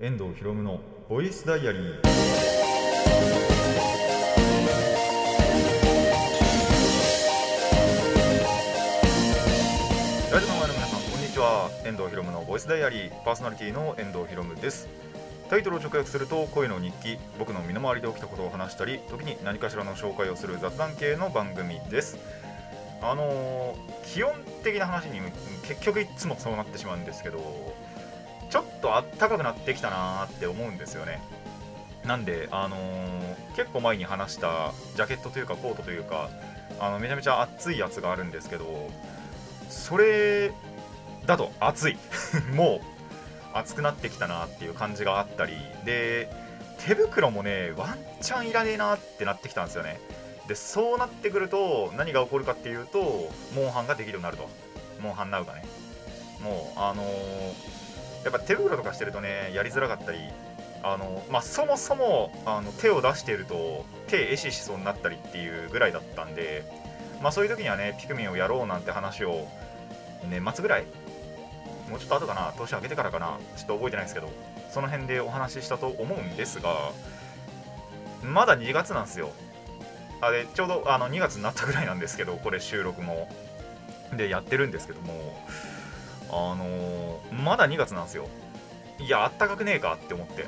遠藤博夢のボイスダイアリー。ラジオの前の皆さんこんにちは。遠藤博夢のボイスダイアリー。パーソナリティの遠藤博夢です。タイトルを直訳すると声の日記。僕の身の回りで起きたことを話したり時に何かしらの紹介をする雑談系の番組です。あのー基本的な話に結局いつもそうなってしまうんですけどちょっとあったかくなってきたなーって思うんですよね。なんで、あのー結構前に話したジャケットというかコートというかあのめちゃめちゃ熱いやつがあるんですけどそれだと熱い。もう熱くなってきたなっていう感じがあったりで手袋もねワンチャンいらねえなってなってきたんですよね。でそうなってくると何が起こるかっていうとモンハンができるようになると。モンハンナウがね。もうあのーやっぱ手袋とかしてるとねやりづらかったりあのまあ、そもそもあの手を出していると手壊死しそうになったりっていうぐらいだったんで、まあ、そういう時にはねピクミンをやろうなんて話を年末ぐらいもうちょっと後かな年明けてからかなちょっと覚えてないですけどその辺でお話ししたと思うんですがまだ2月なんですよ。あれちょうどあの2月になったぐらいなんですけどこれ収録も。でやってるんですけどもあのーまだ2月なんですよ。いやあったかくねえかって思って。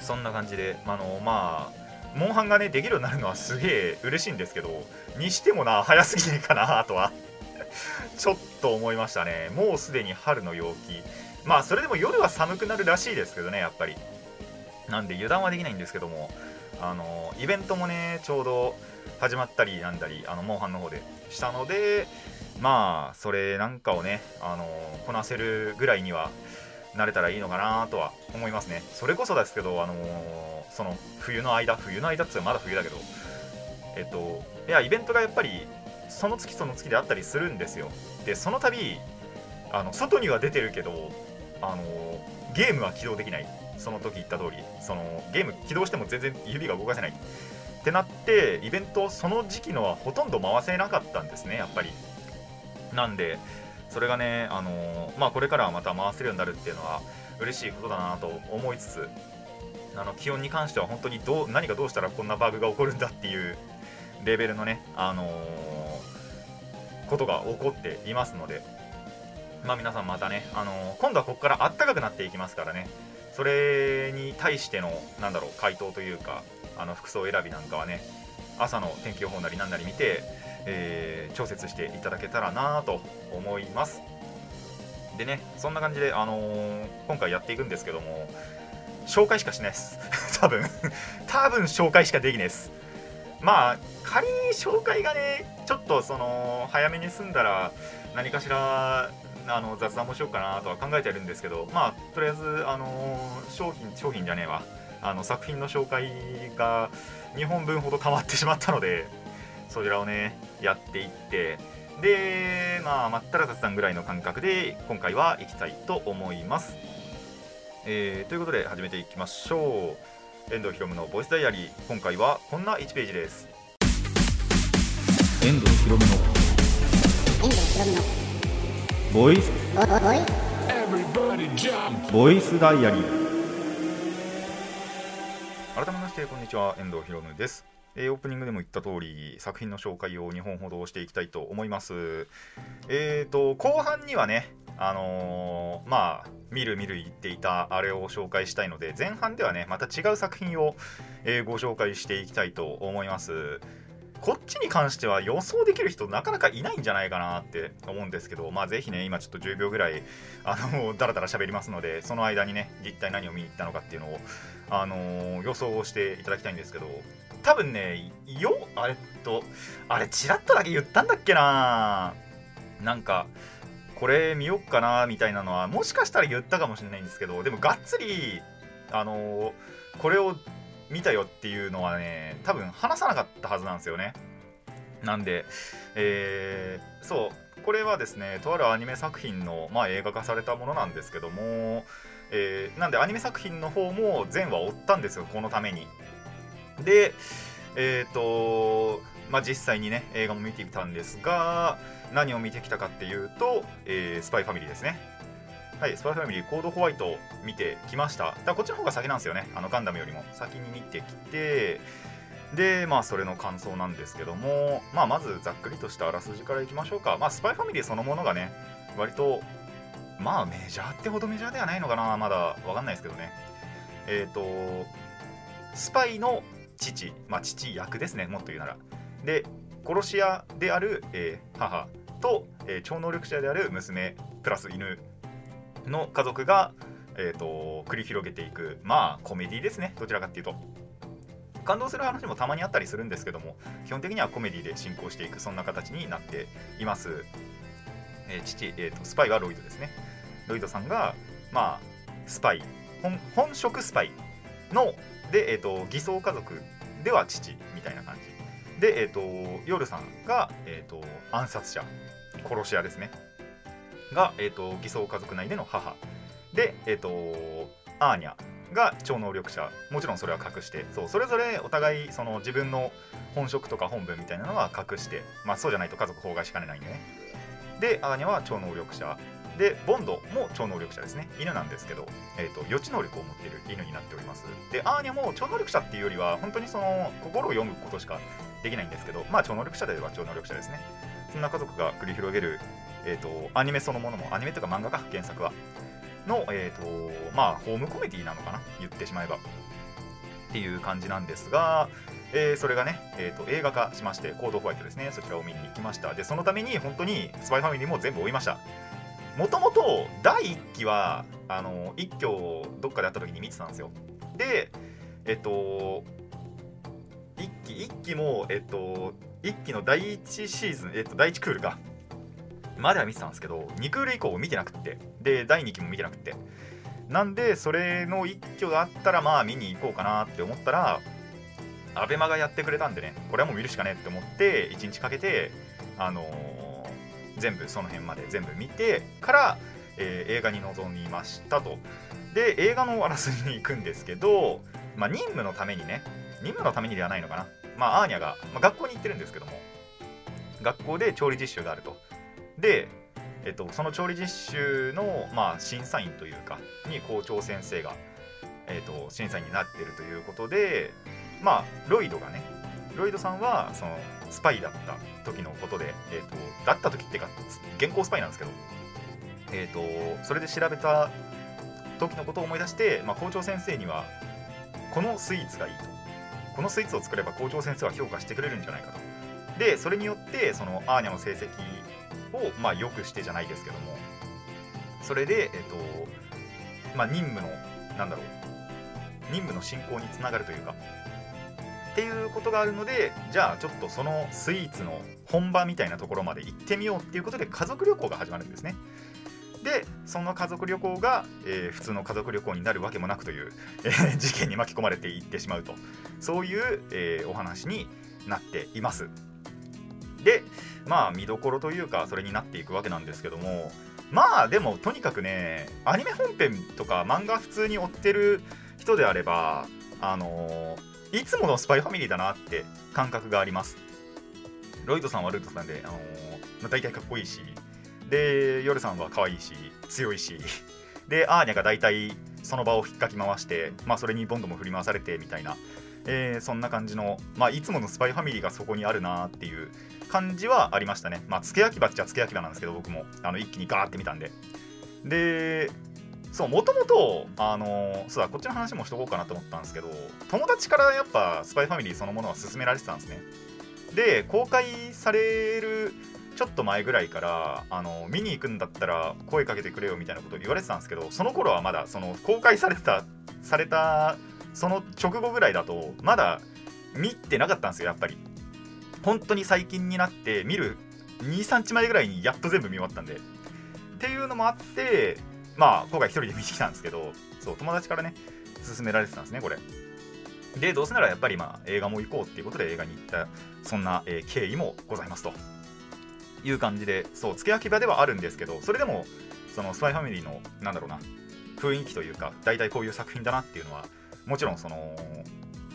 そんな感じであのまあモンハンがねできるようになるのはすげえ嬉しいんですけどにしてもな早すぎねえかなとは。ちょっと思いましたね。もうすでに春の陽気。まあそれでも夜は寒くなるらしいですけどねやっぱり。なんで油断はできないんですけどもあのイベントもねちょうど始まったりなんだりあのモンハンの方でしたのでまあそれなんかをねあのこなせるぐらいにはなれたらいいのかなとは思いますね。それこそですけどあのその冬の間冬の間っつうのはまだ冬だけどえっといやイベントがやっぱりその月その月であったりするんですよ。でその度あの外には出てるけどあのゲームは起動できない。その時言った通り。そのゲーム起動しても全然指が動かせない。ってなってイベントその時期のはほとんど回せなかったんですねやっぱり。なんでそれがねあのまあこれからはまた回せるようになるっていうのは嬉しいことだなと思いつつあの気温に関しては本当にどう何がどうしたらこんなバグが起こるんだっていうレベルのねあのことが起こっていますのでまあ皆さんまたね、あの今度はここからあったかくなっていきますからねそれに対してのなんだろう回答というかあの服装選びなんかはね朝の天気予報なりなんなり見て、えー調節していただけたらなと思います。でねそんな感じで、あのー今回やっていくんですけども紹介しかしないです。多分。多分紹介しかできないです。まあ仮に紹介がねちょっとその早めに済んだら何かしらあの雑談もしようかなとは考えてるんですけどまあとりあえずあの商品商品じゃねえわ。あの作品の紹介が2本分ほど溜まってしまったのでそちらをねやっていってでまあまったら雑談ぐらいの感覚で今回は行きたいと思います、えーということで始めていきましょう。遠藤ひろむのボイスダイアリー。今回はこんな1ページです。遠藤ひろむの遠藤ひろみのボイス!ボイスダイアリー。改めましてこんにちは。遠藤ひろむです、えーオープニングでも言った通り作品の紹介を2本ほどしていきたいと思います。えーと後半にはねあのーまあ見る見る言っていたあれを紹介したいので前半ではねまた違う作品を、えーご紹介していきたいと思います。こっちに関しては予想できる人なかなかいないんじゃないかなって思うんですけどまあぜひね今ちょっと10秒ぐらいあのだらだら喋りますのでその間にね実態何を見に行ったのかっていうのを、あのー予想をしていただきたいんですけど多分ねよあれとあれチラッとだけ言ったんだっけな。なんかこれ見よっかなみたいなのはもしかしたら言ったかもしれないんですけどでもがっつりあのーこれを見たよっていうのはね多分話さなかったはずなんですよね。なんで、えーそうこれはですねとあるアニメ作品の、まあ、映画化されたものなんですけども、えーなんでアニメ作品の方も全話追ったんですよこのために。でえっ、とまあ実際にね映画も見てきたんですが何を見てきたかっていうと、えースパイファミリーですねはい、スパイファミリーコードホワイト見てきました。だこっちの方が先なんですよね。あのガンダムよりも先に見てきて、で、まあそれの感想なんですけども、まあまずざっくりとしたあらすじからいきましょうか。まあスパイファミリーそのものがね、割と、まあメジャーってほどメジャーではないのかな、まだわかんないですけどね。えっ、と、スパイの父、まあ父役ですね、もっと言うなら。で、殺し屋である、えー母と、えー超能力者である娘プラス犬の家族が、えー、と繰り広げていくまあコメディですねどちらかっていうと。感動する話もたまにあったりするんですけども基本的にはコメディで進行していくそんな形になっています、えー父、えーとスパイはロイドですね。ロイドさんがまあスパイ。本本職スパイ。ので、えー、と偽装家族では父みたいな感じ。で、えー、と夜さんが、えー、と暗殺者殺し屋ですね。が、えー、と偽装家族内での母。で、えー、とアーニャが超能力者。もちろんそれは隠してそうそれぞれお互いその自分の本職とか本分みたいなのは隠して。まあそうじゃないと家族崩壊しかねないんでね。でアーニャは超能力者。でボンドも超能力者ですね。犬なんですけど、えー、と予知能力を持っている犬になっております。でアーニャも超能力者っていうよりは本当にその心を読むことしかできないんですけどまあ超能力者であれば超能力者ですね。そんな家族が繰り広げる、えー、とアニメそのものもアニメとか漫画か原作は。の、えーとまあ、ホームコメディなのかな？言ってしまえば。っていう感じなんですが、えーそれがね、えーと映画化しましてコードホワイトですね。そちらを見に行きました。でそのために本当にスパイファミリーも全部追いました。もともと第1期はあの一挙をどっかであった時に見てたんですよ。でえっと一期一期もえっと一期の第1シーズンえっと第1クールかまでは見てたんですけど2クール以降見てなくてで第2期も見てなくて。なんでそれの一挙があったらまあ見に行こうかなって思ったらアベマがやってくれたんでねこれはもう見るしかねって思って1日かけてあのー全部その辺まで全部見てから、えー映画に臨みましたと。で映画のあらすじに行くんですけど、まあ、任務のためにね任務のためにではないのかな。まあアーニャが、まあ、学校に行ってるんですけども学校で調理実習があると。でえっと、その調理実習の、まあ、審査員というかに校長先生が、えっと、審査員になってるということでまあロイドがねロイドさんはそのスパイだった時のことで、えっと、だった時っていうか現行スパイなんですけど、えっと、それで調べた時のことを思い出して、まあ、校長先生にはこのスイーツがいいと。このスイーツを作れば校長先生は評価してくれるんじゃないかと。でそれによってそのアーニャの成績をまあ良くしてじゃないですけども。それでえっとまあ任務のなんだろう。任務の進行につながるというかっていうことがあるのでじゃあちょっとそのスイーツの本場みたいなところまで行ってみようっていうことで家族旅行が始まるんですね。でその家族旅行が、えー普通の家族旅行になるわけもなくという、えー事件に巻き込まれていってしまうと。そういう、えーお話になっています。でまあ見どころというかそれになっていくわけなんですけどもまあでもとにかくねアニメ本編とか漫画普通に追ってる人であればあのーいつものスパイファミリーだなって感覚がありますロイドさんはルイドさんで、あのーまあ、大体かっこいいしでヨルさんは可愛いし強いし でアーニャが大体その場を引っかき回して、まあ、それにボンドも振り回されてみたいな、えーそんな感じの、まあ、いつものスパイファミリーがそこにあるなっていう感じはありましたね。まあ、付け焼き場っちゃ付け焼き場なんですけど、僕もあの一気にガーって見たんで。で、そう、もともと、あのそうだ、こっちの話もしとこうかなと思ったんですけど、友達からやっぱスパイファミリーそのものは勧められてたんですね。で、公開されるちょっと前ぐらいから、あの見に行くんだったら声かけてくれよみたいなことを言われてたんですけど、その頃はまだ、その公開されてた、された、その直後ぐらいだと、まだ見てなかったんですよ、やっぱり。本当に最近になって見る23日前ぐらいにやっと全部見終わったんでっていうのもあってまあ今回一人で見に来たんですけどそう友達からね勧められてたんですねこれ。でどうせならやっぱりまあ映画も行こうっていうことで映画に行ったそんな、えー経緯もございますと。いう感じでそう付け焼き場ではあるんですけどそれでもそのスパイファミリーのなんだろうな雰囲気というか大体こういう作品だなっていうのはもちろんその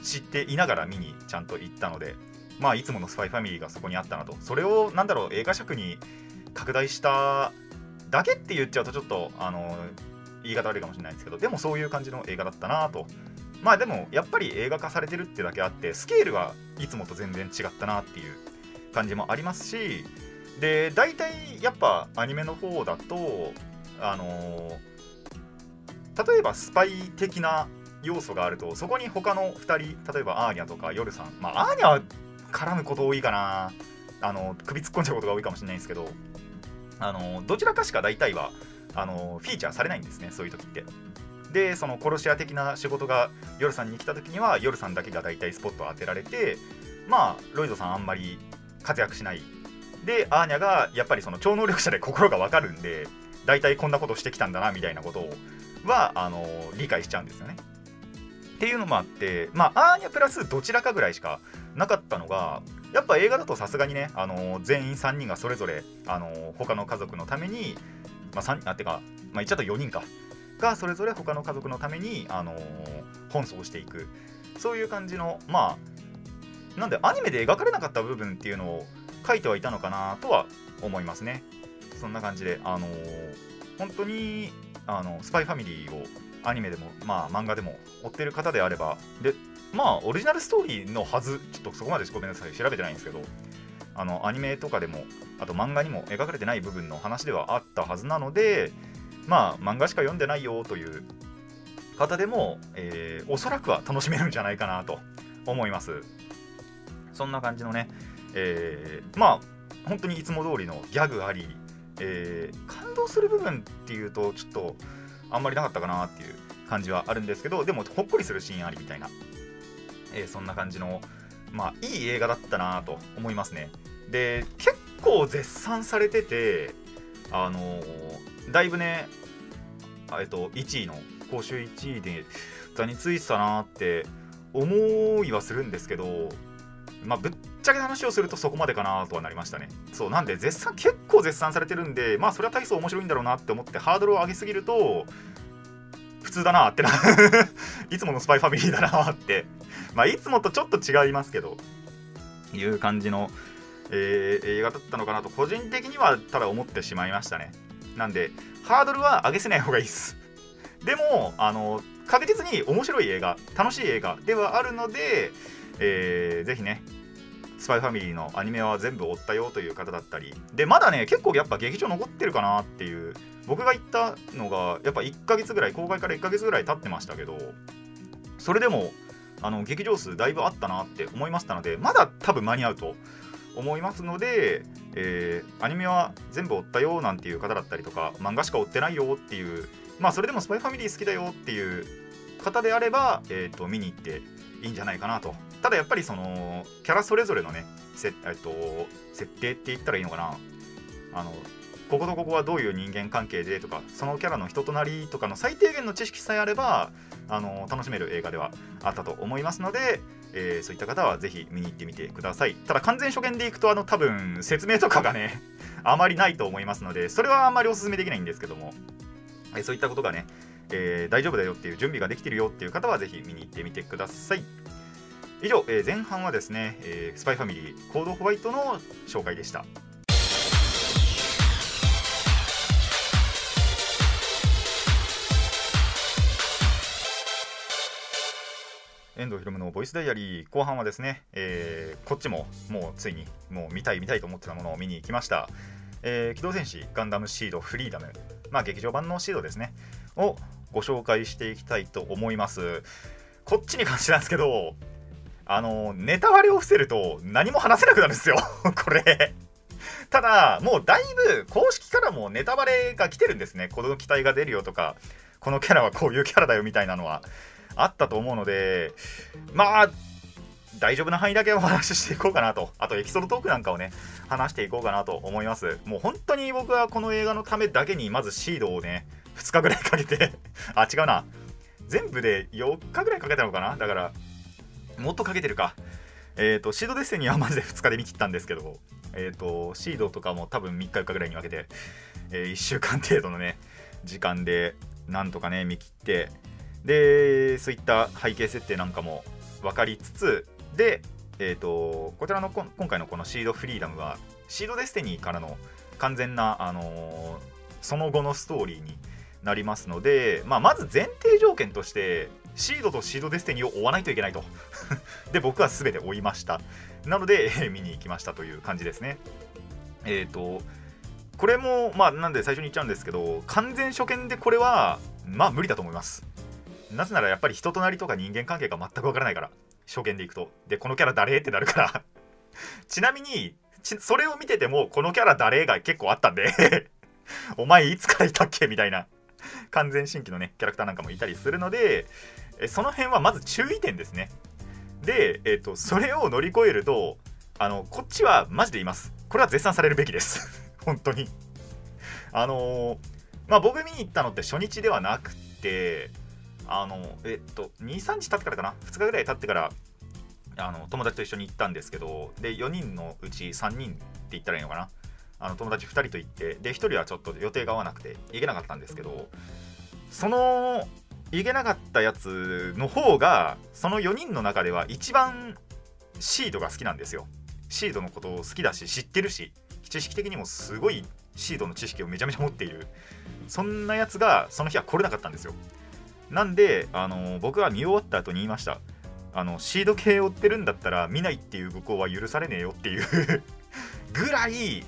知っていながら見にちゃんと行ったのでまあいつものスパイファミリーがそこにあったなと。それをなんだろう映画尺に拡大しただけって言っちゃうとちょっとあの言い方悪いかもしれないですけどでもそういう感じの映画だったなと。まあでもやっぱり映画化されてるってだけあってスケールはいつもと全然違ったなっていう感じもありますしで大体やっぱアニメの方だとあの例えばスパイ的な要素があるとそこに他の2人例えばアーニャとかヨルさんまあアーニャは絡むこと多いかな。あの首突っ込んじゃうことが多いかもしれないんですけどあのどちらかしか大体はあのフィーチャーされないんですねそういう時って。でその殺し屋的な仕事がヨルさんに来た時にはヨルさんだけが大体スポットを当てられてまあロイドさんあんまり活躍しない。でアーニャがやっぱりその超能力者で心がわかるんで大体こんなことしてきたんだなみたいなことはあの理解しちゃうんですよね。っていうのもあってまあアーニャプラスどちらかぐらいしかなかったのがやっぱ映画だとさすがにね、あの全員3人がそれぞれ、あの他の家族のために、まあ、3あてか、まあ、言っちゃった4人か。がそれぞれ他の家族のために、あの奔走していく。そういう感じのまあなんでアニメで描かれなかった部分っていうのを書いてはいたのかなとは思いますね。そんな感じであの本当にあのスパイファミリーをアニメでもまあ漫画でも追ってる方であればでまあオリジナルストーリーのはず。ちょっとそこまでごめんなさい。調べてないんですけどあのアニメとかでもあと漫画にも描かれてない部分の話ではあったはずなのでまあ漫画しか読んでないよという方でも、えー、おそらくは楽しめるんじゃないかなと思います。そんな感じのね、えー、まあ本当にいつも通りのギャグあり、えー、感動する部分っていうとちょっとあんまりなかったかなっていう感じはあるんですけどでもほっこりするシーンありみたいな。えー、そんな感じの、まあ、いい映画だったなと思いますね。で、結構絶賛されてて、あのー、だいぶね、えっと、1位の、公衆1位で座についてたなって思いはするんですけど、まあ、ぶっちゃけ話をするとそこまでかなとはなりましたね。そう、なんで絶賛、結構絶賛されてるんで、まあそれは体操面白いんだろうなって思ってハードルを上げすぎると、普通だなってな。いつものスパイファミリーだなって。まあいつもとちょっと違いますけど。いう感じの、えー、映画だったのかなと。個人的にはただ思ってしまいましたね。なんでハードルは上げせない方がいいです。でもあの確実に面白い映画楽しい映画ではあるので、えー、ぜひねスパイファミリーのアニメは全部追ったよという方だったり。でまだね結構やっぱ劇場残ってるかなっていう僕が行ったのがやっぱ1ヶ月ぐらい公開から1ヶ月ぐらい経ってましたけどそれでもあの劇場数だいぶあったなって思いましたのでまだ多分間に合うと思いますので、えー、アニメは全部追ったよなんていう方だったりとか漫画しか追ってないよっていうまあそれでもスパイファミリー好きだよっていう方であれば、えーと見に行っていいんじゃないかなと。ただやっぱりそのキャラそれぞれのねせ、えっと、設定って言ったらいいのかな。あのこことここはどういう人間関係でとかそのキャラの人となりとかの最低限の知識さえあればあの楽しめる映画ではあったと思いますので、えー、そういった方はぜひ見に行ってみてください。ただ完全初見でいくとあの多分説明とかがね あまりないと思いますのでそれはあんまりおすすめできないんですけども、えー、そういったことがね、えー、大丈夫だよっていう準備ができてるよっていう方はぜひ見に行ってみてください。以上、え、前半はですね、え、スパイファミリーコードホワイトの紹介でした。遠藤ひろむのボイスダイアリー。後半はですね、えー、こっちももうついにもう見たい見たいと思ってたものを見に行きました、えー、機動戦士ガンダムシードフリーダム。まあ劇場版のシードですね。をご紹介していきたいと思います。こっちに関してなんですけどあの、ネタ割れを伏せると何も話せなくなるんですよ。これ。ただ、もうだいぶ公式からもネタバレが来てるんですね。この機体が出るよとか、このキャラはこういうキャラだよみたいなのは。あったと思うので、まあ、大丈夫な範囲だけお話ししていこうかなと。あとエピソードトークなんかをね、話していこうかなと思います。もう本当に僕はこの映画のためだけに、まずシードをね、2日ぐらいかけて あ、違うな。全部で4日ぐらいかけたのかな？だから、もっとかけてるか。えっ、ー、と、シードデッセニーはマジで2日で見切ったんですけど、えっ、ー、と、シードとかも多分3日4日ぐらいに分けて、えー、1週間程度のね、時間でなんとかね、見切って、で、そういった背景設定なんかも分かりつつ、で、えっ、と、こちらの今回のこのシードフリーダムは、シードデスティニーからの完全な、あのその後のストーリーになりますので、まあ、まず前提条件としてシードとシードデスティニーを追わないといけないと。で僕は全て追いました。なので、えー見に行きましたという感じですね。えっ、とこれもまあなんで最初に言っちゃうんですけど完全初見でこれはまあ無理だと思います。なぜならやっぱり人となりとか人間関係が全くわからないから。初見でいくと。でこのキャラ誰？ってなるから。ちなみにそれを見ててもこのキャラ誰が結構あったんで。お前いつからいたっけ？みたいな。完全新規のねキャラクターなんかもいたりするのでその辺はまず注意点ですね。で、えっとそれを乗り越えるとあのこっちはマジでいます。これは絶賛されるべきです。本当に。あのーまあ僕見に行ったのって初日ではなくてあのえっと23日経ってからかな？2日ぐらい経ってからあの友達と一緒に行ったんですけどで4人のうち3人って言ったらいいのかな？あの友達2人と行ってで1人はちょっと予定が合わなくて行けなかったんですけどその行けなかったやつの方がその4人の中では一番シードが好きなんですよ。シードのことを好きだし知ってるし知識的にもすごいシードの知識をめちゃめちゃ持っている。そんなやつがその日は来れなかったんですよ。なんであの僕は見終わった後に言いました。あのシード系追ってるんだったら見ないっていう愚行は許されねえよっていう ぐらい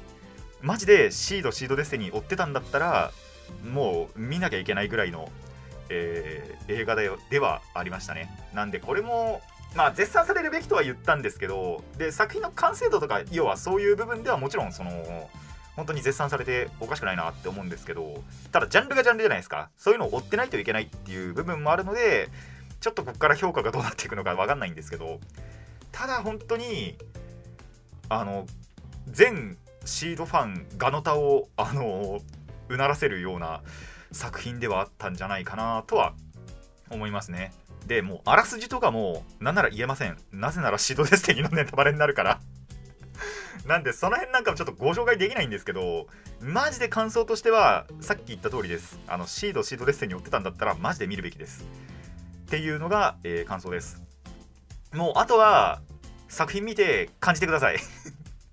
マジでシードシードデスティニー追ってたんだったらもう見なきゃいけないぐらいの、えー映画でではありましたね。なんでこれもまあ絶賛されるべきとは言ったんですけどで作品の完成度とか要はそういう部分ではもちろんその本当に絶賛されておかしくないなって思うんですけどただジャンルがジャンルじゃないですか。そういうのを追ってないといけないっていう部分もあるのでちょっとここから評価がどうなっていくのか分かんないんですけどただ本当にあの全シードファンガノタをあのうならせるような作品ではあったんじゃないかなとは思いますね。でもうあらすじとかもなんなら言えません。なぜならシードデスティニーのネタバレになるから。なんでその辺なんかもちょっとご紹介できないんですけどマジで感想としてはさっき言った通りです。あのシードシードデスティニー追ってたんだったらマジで見るべきです。っていうのが、えー感想です。もうあとは作品見て感じてください。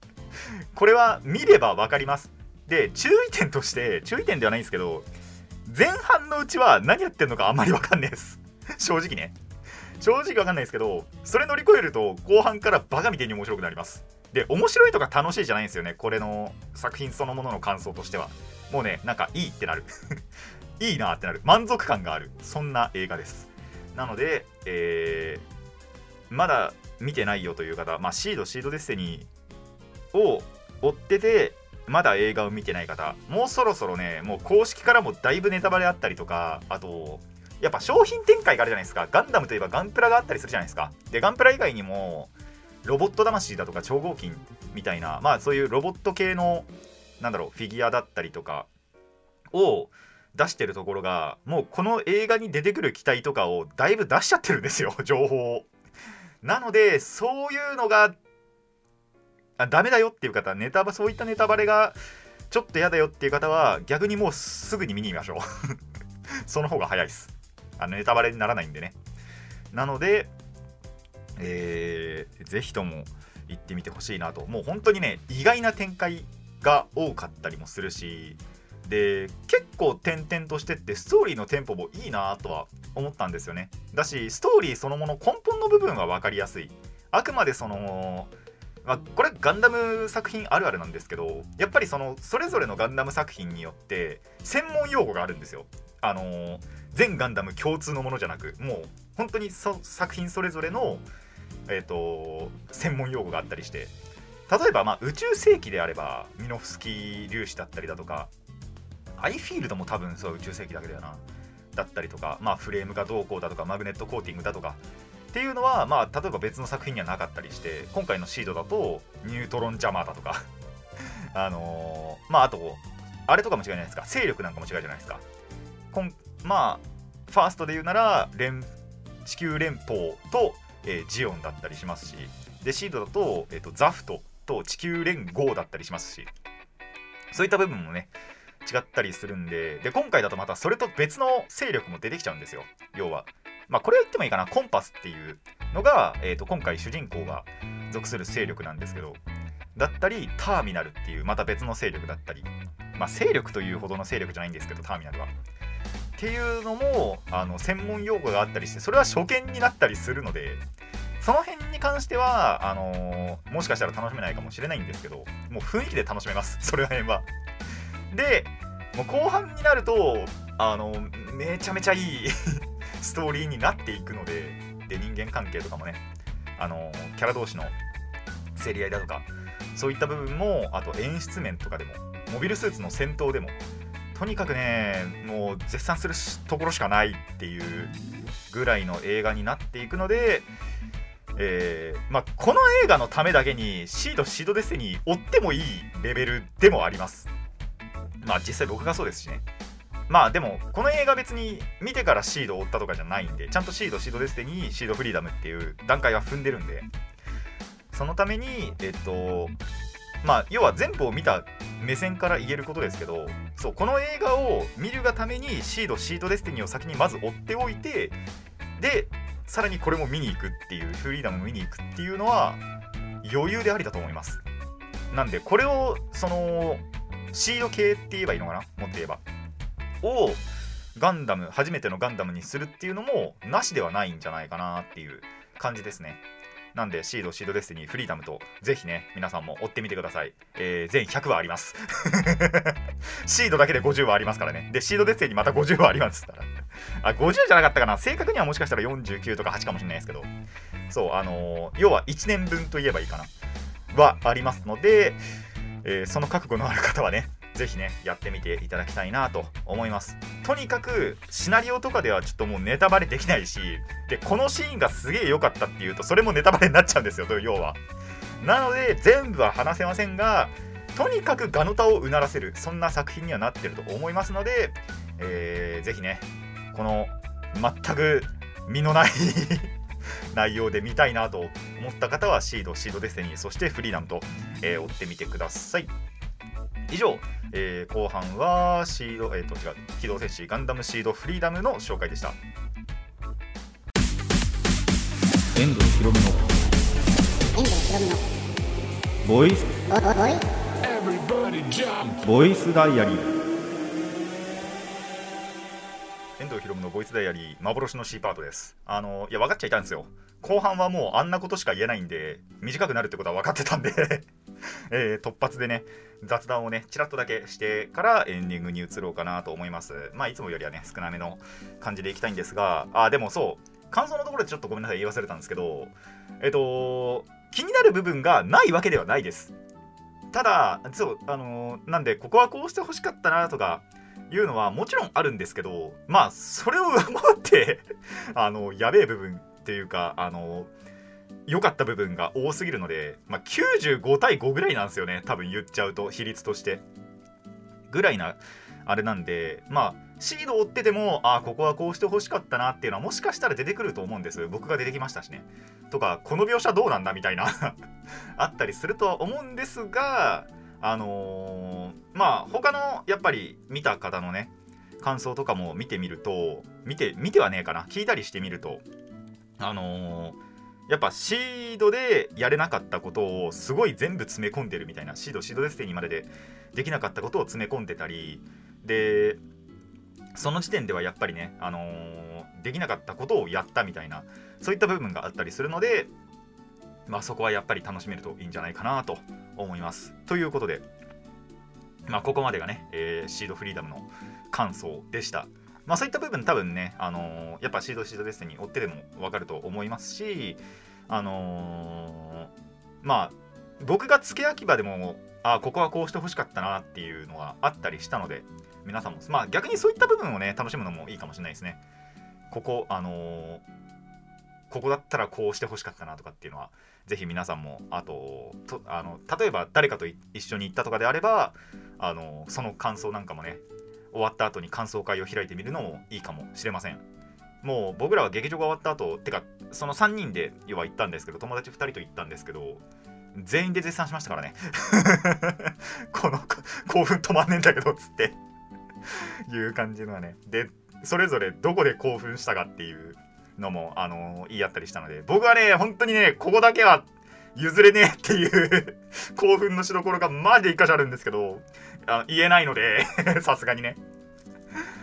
これは見れば分かります。で注意点として注意点ではないんですけど前半のうちは何やってんのかあんまり分かんないです。正直ね。正直分かんないですけどそれ乗り越えると後半からバカみたいに面白くなります。で面白いとか楽しいじゃないんですよね。これの作品そのものの感想としては。もうねなんかいいってなる。いいなってなる。満足感がある。そんな映画です。なので、えーまだ見てないよという方、まあ、シードシードデステニーを追っててまだ映画を見てない方もうそろそろねもう公式からもだいぶネタバレあったりとかあとやっぱ商品展開があるじゃないですか。ガンダムといえばガンプラがあったりするじゃないですか。でガンプラ以外にもロボット魂だとか超合金みたいなまあそういうロボット系のなんだろうフィギュアだったりとかを出してるところがもうこの映画に出てくる機体とかをだいぶ出しちゃってるんですよ 情報を。なのでそういうのがあダメだよっていう方ネタバそういったネタバレがちょっと嫌だよっていう方は逆にもうすぐに見に行きましょう。その方が早いです。あのネタバレにならないんでね。なのでえー、ぜひとも行ってみてほしいなと。もう本当にね意外な展開が多かったりもするしで結構点々としてってストーリーのテンポもいいなとは思ったんですよね。だしストーリーそのもの根本の部分は分かりやすい。あくまでそのまあ、これガンダム作品あるあるなんですけどやっぱりそのそれぞれのガンダム作品によって専門用語があるんですよ。あのー全ガンダム共通のものじゃなくもう本当に作品それぞれのえっ、と専門用語があったりして。例えば、まあ、宇宙世紀であればミノフスキー粒子だったりだとかアイフィールドも多分そう宇宙世紀だけだよな。だったりとか、まあ、フレームがどうこうだとかマグネットコーティングだとか。っていうのは、まあ、例えば別の作品にはなかったりして今回のシードだとニュートロンジャマーだとか。あのーまああとあれとかも違いじゃないですか。勢力なんかも違うじゃないですか。こんまあファーストで言うなら連地球連邦と、えージオンだったりしますしでシードだと,、えーとザフトと地球連合だったりしますしそういった部分もね違ったりするんでで今回だとまたそれと別の勢力も出てきちゃうんですよ。要は。まあこれは言ってもいいかな。コンパスっていうのが、えー、と今回主人公が属する勢力なんですけどだったりターミナルっていうまた別の勢力だったり。まあ勢力というほどの勢力じゃないんですけどターミナルは。っていうのもあの専門用語があったりしてそれは初見になったりするのでその辺に関してはあのーもしかしたら楽しめないかもしれないんですけどもう雰囲気で楽しめます。それら辺は。でもう後半になるとあのめちゃめちゃいい ストーリーになっていくのでで人間関係とかもねあのキャラ同士の競り合いだとかそういった部分もあと演出面とかでもモビルスーツの戦闘でもとにかくねもう絶賛するところしかないっていうぐらいの映画になっていくので、えーまあ、この映画のためだけにシードシードデスティニー追ってもいいレベルでもあります。まあ実際僕がそうですしね。まあでもこの映画別に見てからシードを追ったとかじゃないんでちゃんとシードシードデスティニーシードフリーダムっていう段階は踏んでるんでそのためにえっとまあ要は全部を見た目線から言えることですけどそうこの映画を見るがためにシードシードデスティニーを先にまず追っておいてでさらにこれも見に行くっていうフリーダムも見に行くっていうのは余裕でありだと思います。なんでこれをそのシード系って言えばいいのかな？もっと言えば。をガンダム初めてのガンダムにするっていうのもなしではないんじゃないかなっていう感じですね。なんでシードシードデスティニーフリーダムとぜひね皆さんも追ってみてください、えー全100話あります。シードだけで50話ありますからね。でシードデスティニーまた50話ありますから。あ50じゃなかったかな。正確にはもしかしたら49とか8かもしれないですけど。そうあのー要は1年分と言えばいいかな。はありますので、えーその覚悟のある方はねぜひねやってみていただきたいなと思います。とにかくシナリオとかではちょっともうネタバレできないしでこのシーンがすげえ良かったっていうとそれもネタバレになっちゃうんですよ 要は。なので全部は話せませんがとにかくガノタをうならせるそんな作品にはなってると思いますので、えーぜひねこの全く身のない 内容で見たいなと思った方はシードシードデスティニーそしてフリーダムと、えー追ってみてください。以上、えー後半はシード、えー、と違う機動戦士ガンダムシードフリーダムの紹介でした。遠藤ひろむの。遠藤ひろむのボイス!ボイスダイアリー。遠藤ひろむのボイスダイアリー幻の C パートです。あのいや分かっちゃいたんですよ後半はもうあんなことしか言えないんで短くなるってことは分かってたんで、えー突発でね雑談をねちらっとだけしてからエンディングに移ろうかなと思います。まあいつもよりはね少なめの感じでいきたいんですがあでもそう感想のところでちょっとごめんなさい言い忘れたんですけどえっと気になる部分がないわけではないです。ただそうあのーなんでここはこうしてほしかったなとかいうのはもちろんあるんですけどまあそれを上回って あのやべえ部分っていうかあの良かった部分が多すぎるので、まあ、95対5ぐらいなんですよね多分言っちゃうと比率として。ぐらいなあれなんでまあシードを追っててもああここはこうしてほしかったなっていうのはもしかしたら出てくると思うんです。僕が出てきましたしね。とかこの描写どうなんだみたいな あったりするとは思うんですがあのーまあ他のやっぱり見た方のね感想とかも見てみると見て見てはねえかな。聞いたりしてみるとあのーやっぱシードでやれなかったことをすごい全部詰め込んでるみたいなシードシードデスティニーまででできなかったことを詰め込んでたりでその時点ではやっぱりね、あのーできなかったことをやったみたいなそういった部分があったりするのでまあそこはやっぱり楽しめるといいんじゃないかなと思います。ということでまあここまでがね、えーシードフリーダムの感想でした。まあそういった部分多分ね、あのーやっぱシードシードデスティニー追ってでも分かると思いますしあのーまあ僕が付け焼き場でもあここはこうしてほしかったなっていうのはあったりしたので皆さんもまあ逆にそういった部分をね楽しむのもいいかもしれないですね。ここあのーここだったらこうしてほしかったなとかっていうのはぜひ皆さんもあととあの例えば誰かと一緒に行ったとかであればあのその感想なんかもね終わった後に感想会を開いてみるのもいいかもしれません。もう僕らは劇場が終わった後てかその3人で要は行ったんですけど友達2人と行ったんですけど全員で絶賛しましたからね。この興奮止まんねえんだけどっつって。いう感じのはね。でそれぞれどこで興奮したかっていうのも、あの言い合ったりしたので。僕はね本当にねここだけは譲れねえっていう興奮のしどころがマジで一箇所あるんですけどあ言えないので さすがにね。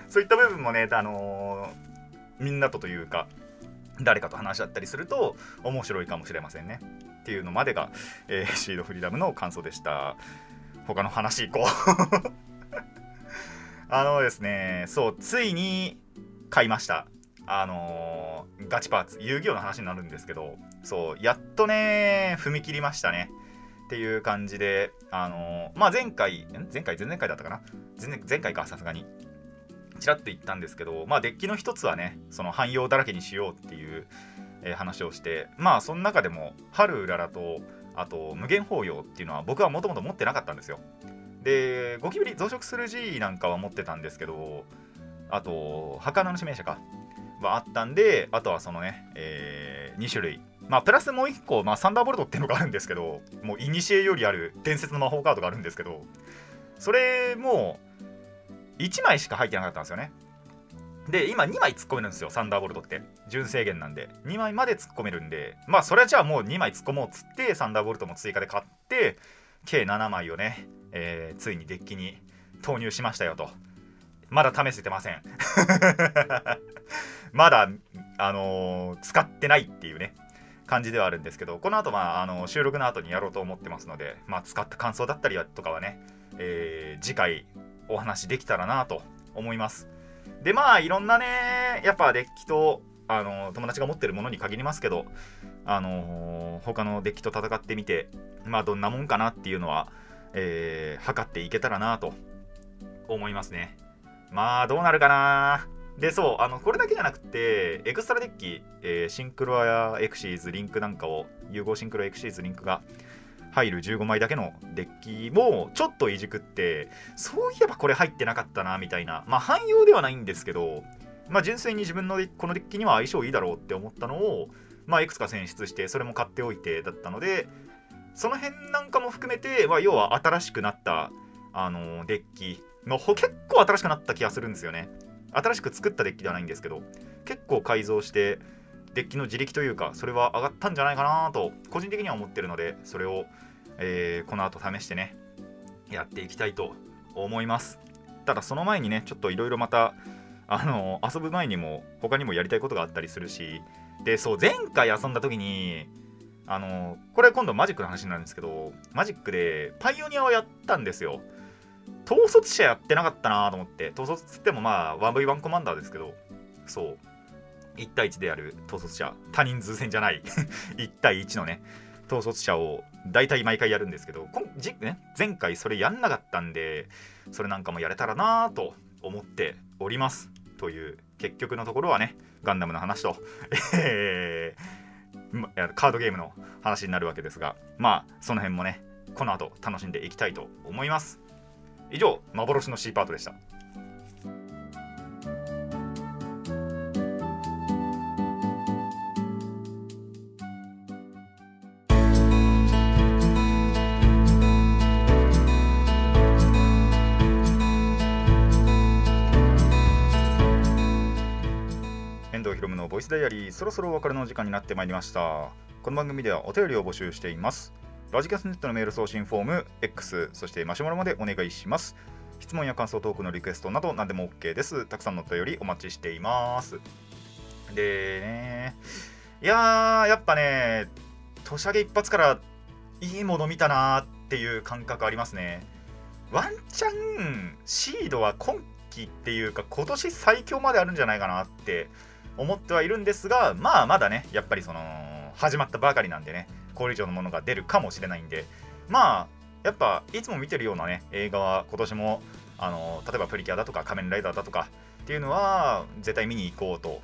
そういった部分もね、あのー、みんなとというか誰かと話し合ったりすると面白いかもしれませんね。っていうのまでが、えー、シードフリーダムの感想でした。他の話行こう。あのですねそうついに買いました。あのー、ガチパーツ遊戯王の話になるんですけどそうやっとね踏み切りましたね。っていう感じであのー、まあ前回前回？前々回だったかな？前前回かさすがに。ちらっと言ったんですけどまあデッキの一つはねその汎用だらけにしようっていう、えー、話をしてまあその中でも春うららとあと無限法要っていうのは僕はもともと持ってなかったんですよ。でゴキブリ増殖する G なんかは持ってたんですけどあと儚の指名者かはあったんであとはそのね、えー、2種類まあプラスもう1個、まあ、サンダーボルトっていうのがあるんですけどもう古よりある伝説の魔法カードがあるんですけどそれも1枚しか入ってなかったんですよね。で今2枚突っ込めるんですよサンダーボルトって。純制限なんで。2枚まで突っ込めるんでまあそれはじゃあもう2枚突っ込もうっつってサンダーボルトも追加で買って計7枚をね、えー、ついにデッキに投入しましたよと。まだ試せてません。まだ、あのー、使ってないっていうね。感じではあるんですけどこの後、まあ、あの収録の後にやろうと思ってますので、まあ、使った感想だったりとかはね、えー、次回お話できたらなと思います。でまあいろんなねやっぱデッキとあの友達が持ってるものに限りますけどあのー、他のデッキと戦ってみてまあどんなもんかなっていうのは、えー、測っていけたらなと思いますね。まあどうなるかな。でそうあのこれだけじゃなくてエクストラデッキ、えー、シンクロやエクシーズリンクなんかを融合シンクロエクシーズリンクが入る15枚だけのデッキもちょっといじくってそういえばこれ入ってなかったなみたいな。まあ汎用ではないんですけどまあ純粋に自分のこのデッキには相性いいだろうって思ったのをまあいくつか選出してそれも買っておいてだったのでその辺なんかも含めて、まあ、要は新しくなったあのデッキの結構新しくなった気がするんですよね。新しく作ったデッキではないんですけど結構改造してデッキの自力というかそれは上がったんじゃないかなと個人的には思ってるのでそれをえー、この後試してねやっていきたいと思います。ただその前にねちょっといろいろまたあの遊ぶ前にも他にもやりたいことがあったりするしでそう前回遊んだ時にあのこれ今度マジックの話なんですけどマジックでパイオニアをやったんですよ。統率者やってなかったなと思って統率つってもまあ 1v1 コマンダーですけどそう。1対1でやる統率者他人数戦じゃない 1対1のね統率者を大体毎回やるんですけど今じ、ね、前回それやんなかったんでそれなんかもやれたらなと思っております。という結局のところはねガンダムの話と、えー、カードゲームの話になるわけですがまあその辺もねこの後楽しんでいきたいと思います。以上幻の C パートでした。ボイスダイアリーそろそろお別れの時間になってまいりました。この番組ではお便りを募集しています。ラジキャスネットのメール送信フォーム X そしてマシュマロまでお願いします。質問や感想トークのリクエストなど何でも OK です。たくさんのお便りお待ちしています。でねいやーやっぱね年明け一発からいいもの見たなーっていう感覚ありますね。ワンチャンシードは今季っていうか今年最強まであるんじゃないかなって思ってはいるんですがまあまだねやっぱりその始まったばかりなんでね。これ以上のものが出るかもしれないんでまあやっぱいつも見てるようなね映画は今年もあの例えばプリキュアだとか仮面ライダーだとかっていうのは絶対見に行こうと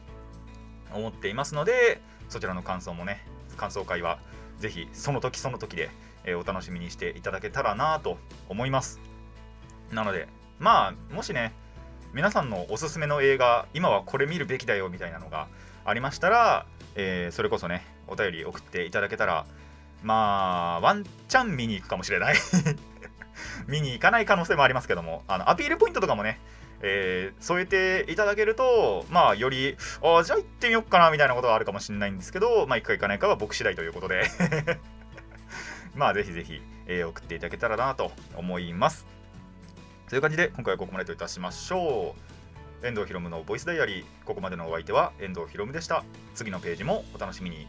思っていますのでそちらの感想もね感想会はぜひその時その時で、えお楽しみにしていただけたらなと思います。なのでまあもしね皆さんのおすすめの映画今はこれ見るべきだよみたいなのがありましたら、えー、それこそねお便り送っていただけたらまあワンチャン見に行くかもしれない。見に行かない可能性もありますけども。あのアピールポイントとかもねえー、添えていただけると、まあ、より、ああ、じゃあ行ってみようかなみたいなことがあるかもしれないんですけど、まあ、行くか行かないかは僕次第ということで。まあぜひぜひ、えー送っていただけたらなと思います。という感じで今回はここまでといたしましょう。遠藤ひろむのボイスダイアリー。ここまでのお相手は遠藤ひろむでした。次のページもお楽しみに。